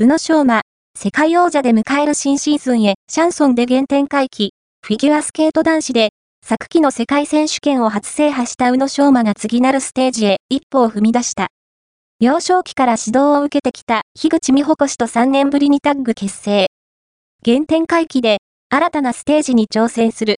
宇野昌磨、世界王者で迎える新シーズンへ、シャンソンで原点回帰、フィギュアスケート男子で、昨季の世界選手権を初制覇した宇野昌磨が次なるステージへ一歩を踏み出した。幼少期から指導を受けてきた樋口美穂子氏と3年ぶりにタッグ結成。原点回帰で新たなステージに挑戦する